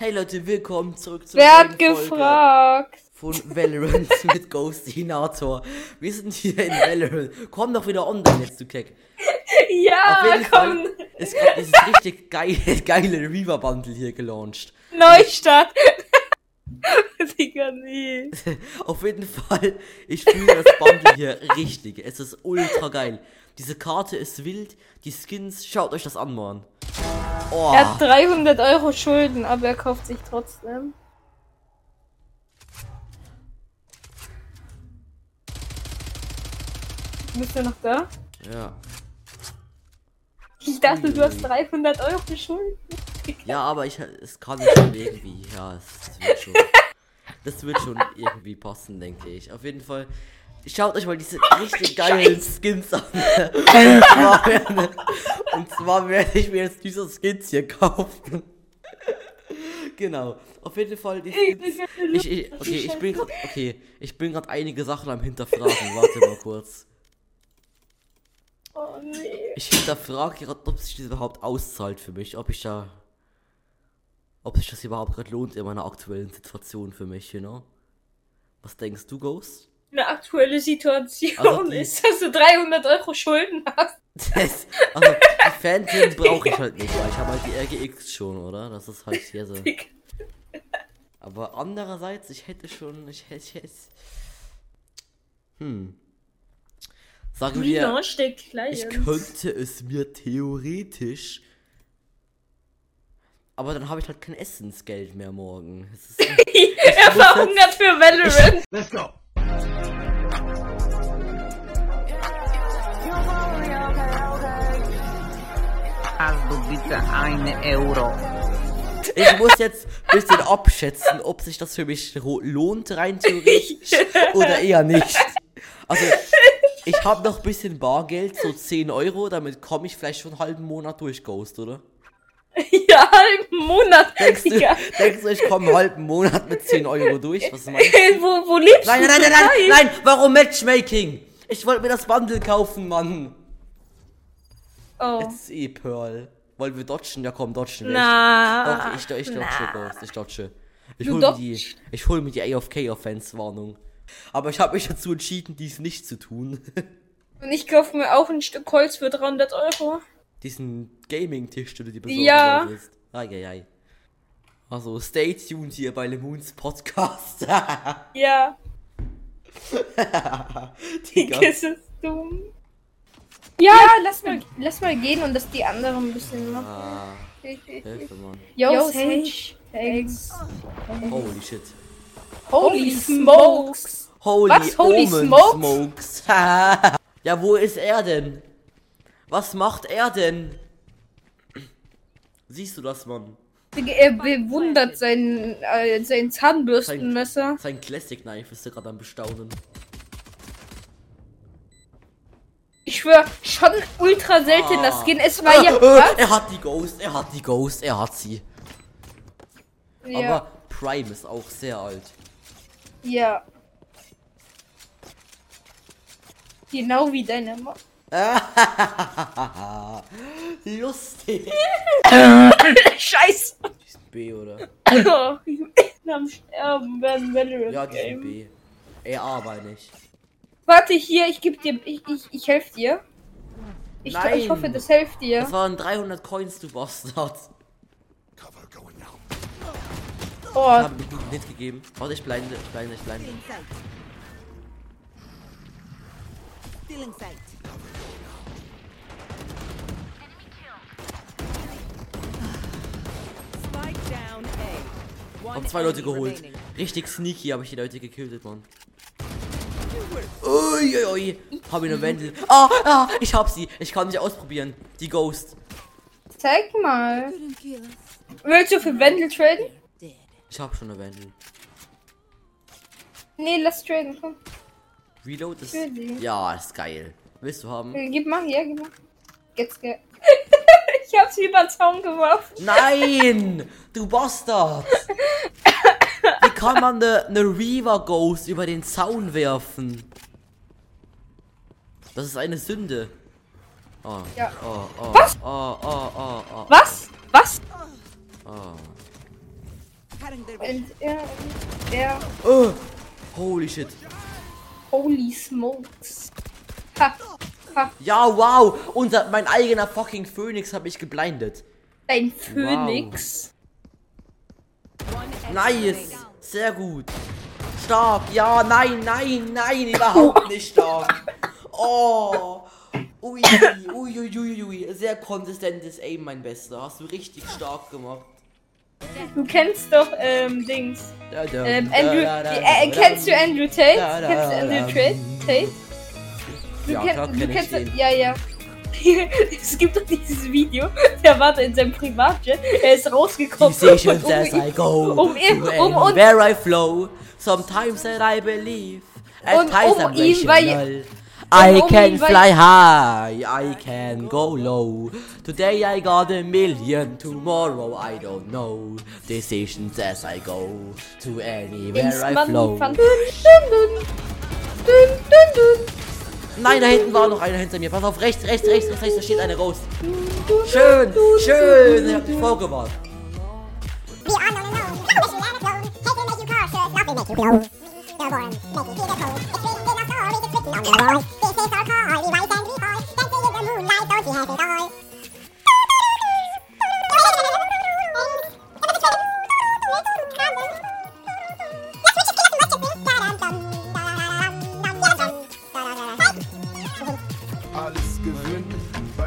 Hey Leute, willkommen zurück zur Wer hat gefragt? von Valorant mit Ghostinator. Wir sind hier in Valorant. Komm doch wieder online jetzt, du Keck. Ja, Auf jeden komm, Fall ist gerade dieses richtig geile, geile Reaver Bundle hier gelauncht. Neustart. Digga, nee. Auf jeden Fall, ich fühle das Bundle hier richtig. Es ist ultra geil. Diese Karte ist wild, die Skins, schaut euch das an, Mann. Oh, Er hat 300 Euro Schulden, aber er kauft sich trotzdem. Bist du noch da? ja. Ich dachte, du hast 300 Euro Schulden. Ja, aber ich, es kann schon irgendwie, ja, es, es wird schon. Das wird schon irgendwie passen, denke ich. Auf jeden Fall, schaut euch mal diese richtig geilen Skins an. Und zwar, werde, und zwar werde ich mir jetzt diese Skins hier kaufen. Genau. Auf jeden Fall die Skins. Ich, ich, okay, ich bin grad, okay, ich bin gerade einige Sachen am hinterfragen. Warte mal kurz. Oh nee. Ich hinterfrage gerade, ob sich das überhaupt auszahlt für mich, ob ich da, ob sich das überhaupt gerade lohnt in meiner aktuellen Situation für mich, you know? Was denkst du, Ghost? Eine aktuelle Situation Also die- ist, dass du 300 Euro Schulden hast. Das, also, die Phantom brauche ich halt nicht, weil ich habe halt die RGX schon, oder? Das ist halt hier so. Aber andererseits, ich hätte schon, ich hätte, ich hätte hm. Sagen wir, Milan steckt Ich könnte es mir theoretisch. Aber dann habe ich halt kein Essensgeld mehr morgen. Es ist, Er muss verhungert für Valorant. Let's go. Hast du bitte einen Euro? ich muss jetzt ein bisschen abschätzen, ob sich das für mich lohnt, rein theoretisch. oder eher nicht. Also, ich habe noch ein bisschen Bargeld, so 10 Euro. Damit komme ich vielleicht schon einen halben Monat durch, Ghost, oder? Ja, halben Monat. Denkst du, Digga. denkst du ich komme einen halben Monat mit 10 Euro durch? Was meinst du? wo, wo lebst Nein, du? nein, nein, nein, nein, nein, warum Matchmaking? Ich wollte mir das Bundle kaufen, Mann. Oh. Jetzt eh Pearl. Wollen wir dodgen? Ja komm, dodgen. Na. Doch, ich, ich dodge, Ghost, ich dodge. Ich Du hol mir die, ich hol mir die AFK-Offense-Warnung. Aber ich habe mich dazu entschieden, dies nicht zu tun. Und ich kaufe mir auch ein Stück Holz für 300 Euro. Diesen Gaming-Tisch, den du dir besorgen Ja. wolltest. Eieiei. Also, stay tuned hier bei Lemoons Podcast. Ja. Digga. Das ist dumm. Ja, lass mal, lass mal gehen und das die anderen ein bisschen machen. Ah, Hilfe, Mann. Yo, Sage. Thanks. Holy shit. Holy smokes. Holy, Was? Holy Omen Smokes? Smokes. ja, wo ist er denn? Was macht er denn? Siehst du das, Mann? Er bewundert sein, äh, sein Zahnbürstenmesser. Sein Classic Knife ist er gerade am Bestaunen. Ich schwör, schon ultra seltener Ah. Skin. Es war ja. Er hat die Ghost, er hat die Ghost, er hat sie. Ja. Aber Prime ist auch sehr alt. ja. Genau wie deine Mama. Lustig. Scheiße. Diesen B, oder? Oh, ich bin am Sterben werden Valorant Ja, diesen Game. B. Er aber nicht. Warte hier, ich geb dir, ich, ich, ich helfe dir. Ich, ich Nein. hoffe, das hilft dir. Das waren 300 Coins, du Bastard. Oh, Hab mir einen Hit gegeben. Warte, ich blende, ich blende, ich blende. Hab zwei Leute geholt. Richtig sneaky habe ich die Leute gekillt, Mann. Uiuiui. Hab ich eine Wendel. Ah, ah, ich hab sie. Ich kann sie ausprobieren. Die Ghost. zeig mal. Willst du für Wendel traden? Ich hab schon eine Wendel. Nee, lass traden, komm. Reload ist. Ja, ist geil. Willst du haben? Äh, Gib mal hier, gib mal. Jetzt ge Ich hab's über den Zaun geworfen. Nein! Du Bastard! Kann man eine ne Reaver Ghost über den Zaun werfen? Das ist eine Sünde. Oh. Ja. Oh, oh, Was? Oh, oh, oh, oh. Was? Was? Oh. Und er, er, Oh, holy shit. holy smokes. Ha, ha, Ja, wow. Unser, mein eigener fucking Phoenix habe ich geblindet. dein Phönix. One enemy Nice. Sehr gut. Stark. Ja, nein, nein, nein. Überhaupt nicht stark. Oh. Ui, ui, ui, ui, ui. Sehr konsistentes Aim, mein Bester. Hast du richtig stark gemacht. Du kennst doch, ähm, Dings. Ähm, Andrew, äh, kennst du. Andrew Tate? Kennst du Andrew. Tate? Du Ja, kenn- klar du kenn kennst. Ja, ja. es gibt doch dieses Video, der war da in seinem Privatjet, er ist rausgekommen. Decisions um as I go. um ihn- to um- und- where I flow. Sometimes that I believe. At Und times um I'm ihn rational. I um can ihn fly high, I can go low. Today I got a million, tomorrow I don't know. Decisions as I go to anywhere I Dingsmann flow. fand- Dun, dun, dun, dun, dun, Nein, da hinten war noch einer hinter mir. Pass auf, rechts, rechts, rechts, rechts, da steht einer raus. Schön, schön. Ich hab dich vorgewarnt. We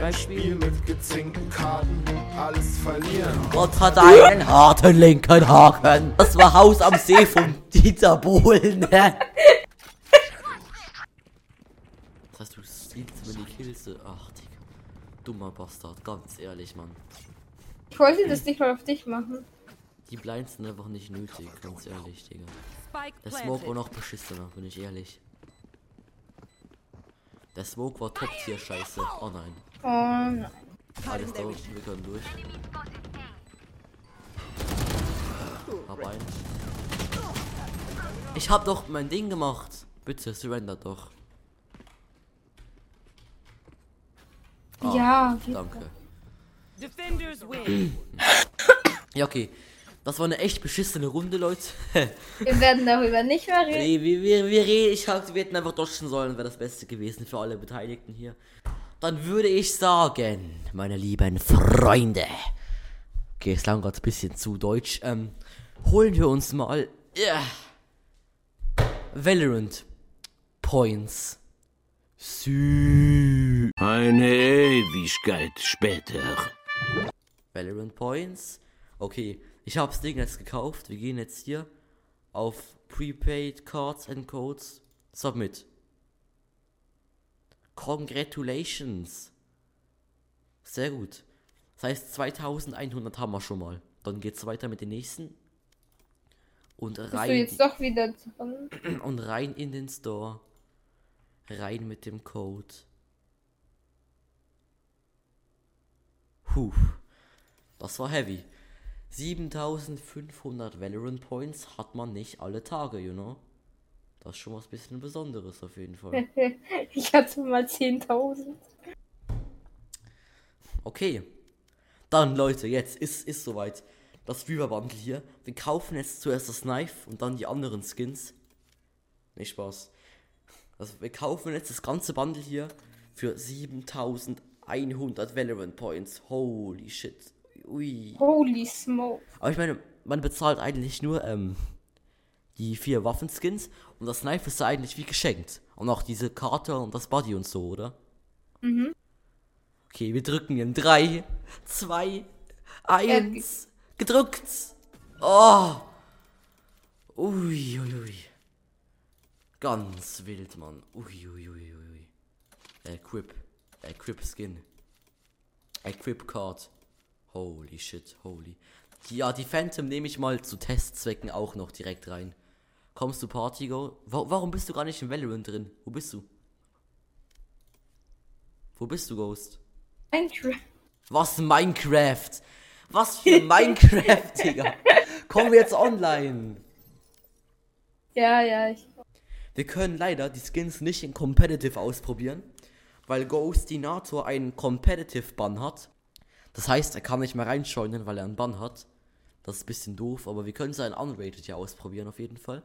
beim Spiel mit gezinkten Karten. Alles verlieren. Gott hat einen harten linken Haken. Das war Haus am See von Dieter Bohlen. ne? Das heißt, du siehst mir die Kills. Ach, Digga. Dummer Bastard, ganz ehrlich, Mann. Ich wollte das nicht mal auf dich machen. Die Blinds sind einfach nicht nötig, ganz ehrlich, Digga. Der Smoke war noch beschissener, bin ich ehrlich. Der Smoke war Top-Tier-Scheiße. Oh nein. Oh nein. Alles da unten, wir können durch. Hab einen. Ich hab doch mein Ding gemacht. Bitte, surrender doch. Ah, Ja, Danke. Defenders win. Ja, okay. Das war eine echt beschissene Runde, Leute. wir werden darüber nicht mehr reden. nee, wir, wir, wir, reden- ich hab, wir hätten einfach dodgen sollen, wäre das Beste gewesen für alle Beteiligten hier. Dann würde ich sagen, meine lieben Freunde. Okay, es lang gerade ein bisschen zu deutsch. Ähm, holen wir uns mal. Ja. Valorant Points. Sü. Eine Ewigkeit später. Valorant Points. Okay, ich habe das Ding jetzt gekauft. Wir gehen jetzt hier auf Prepaid Cards and Codes. Submit. Congratulations. Sehr gut. Das heißt 2100 haben wir schon mal. Dann geht's weiter mit den nächsten. Und Bist du rein jetzt doch wieder dran? und rein in den Store. Rein mit dem Code. Puh. Das war heavy. 7500 Valorant Points hat man nicht alle Tage, you know? Das ist schon was bisschen Besonderes auf jeden Fall. Ich hatte mal 10.000. Okay. Dann, Leute, jetzt ist, ist soweit. Das Reaver Bundle hier. Wir kaufen jetzt zuerst das Knife und dann die anderen Skins. Nicht Spaß. Also, wir kaufen jetzt das ganze Bundle hier für 7100 Valorant Points. Holy shit. Ui. Holy smoke. Aber ich meine, man bezahlt eigentlich nur ähm, die vier Waffenskins und das Knife ist ja eigentlich wie geschenkt. Und auch diese Karte und das Body und so, oder? Mhm. Okay, wir drücken in 3, 2, 1. Gedrückt! Oh! Ui, ui, ui. Ganz wild, Mann. Ui, ui, ui, ui. Equip. Equip Skin. Equip Card. Holy shit, holy. Ja, die Phantom nehme ich mal zu Testzwecken auch noch direkt rein. Kommst du Party Go? Wa warum bist du gar nicht in Valorant drin? Wo bist du? Wo bist du, Ghost? Minecraft. Was Minecraft? Was für Minecraft, Digga? Kommen wir jetzt online? Ja, ja, ich. Wir können leider die Skins nicht in Competitive ausprobieren, weil Ghostinator einen Competitive Bann hat. Das heißt, er kann nicht mehr reinschauen, weil er einen Bann hat. Das ist ein bisschen doof, aber wir können es ein Unrated ja ausprobieren auf jeden Fall.